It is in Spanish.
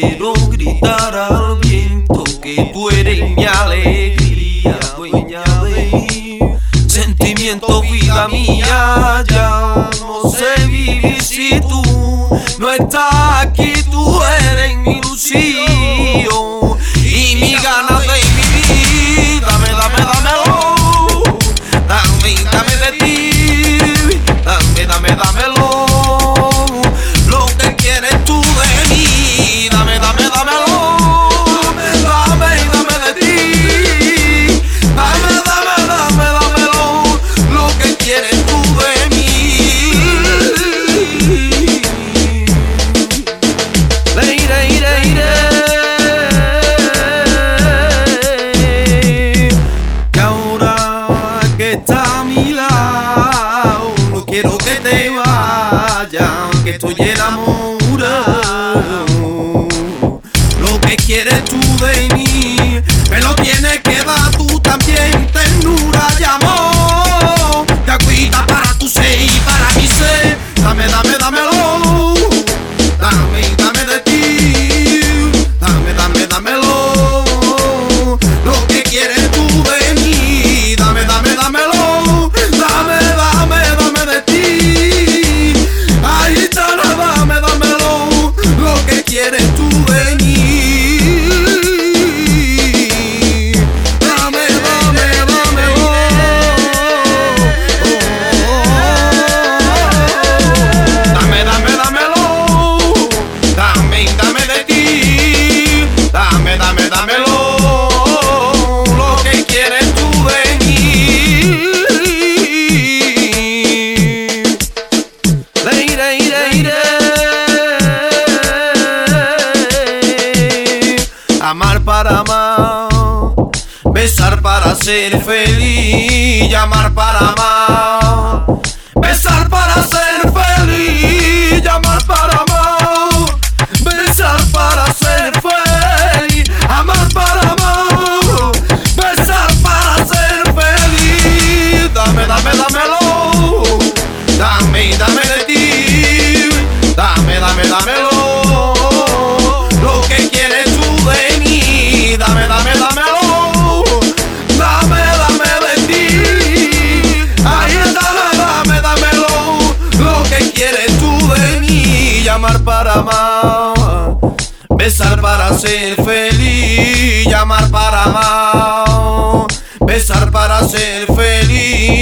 quiero gritar al viento que tú eres mi alegría, dueña de sentimiento, vida mía. Ya no sé vivir si tú no estás aquí, tú eres mi ilusión quiero que te vayas, que estoy enamorado. Lo que quieres tú de mí, me lo tienes que Dame, de ti. Dame, dame, dámelo. Lo que quieres tú de iré, iré, iré. Amar para amar. Besar para ser feliz. Llamar para amar. Dame, dame, dámelo. Lo que quieres tú de mí. Dame, dame, dámelo. Dame, dame de ti. Ahí está, dame, dámelo. Lo que quieres tú de mí. Llamar para amar. Besar para ser feliz. Llamar para amar. Besar para ser feliz.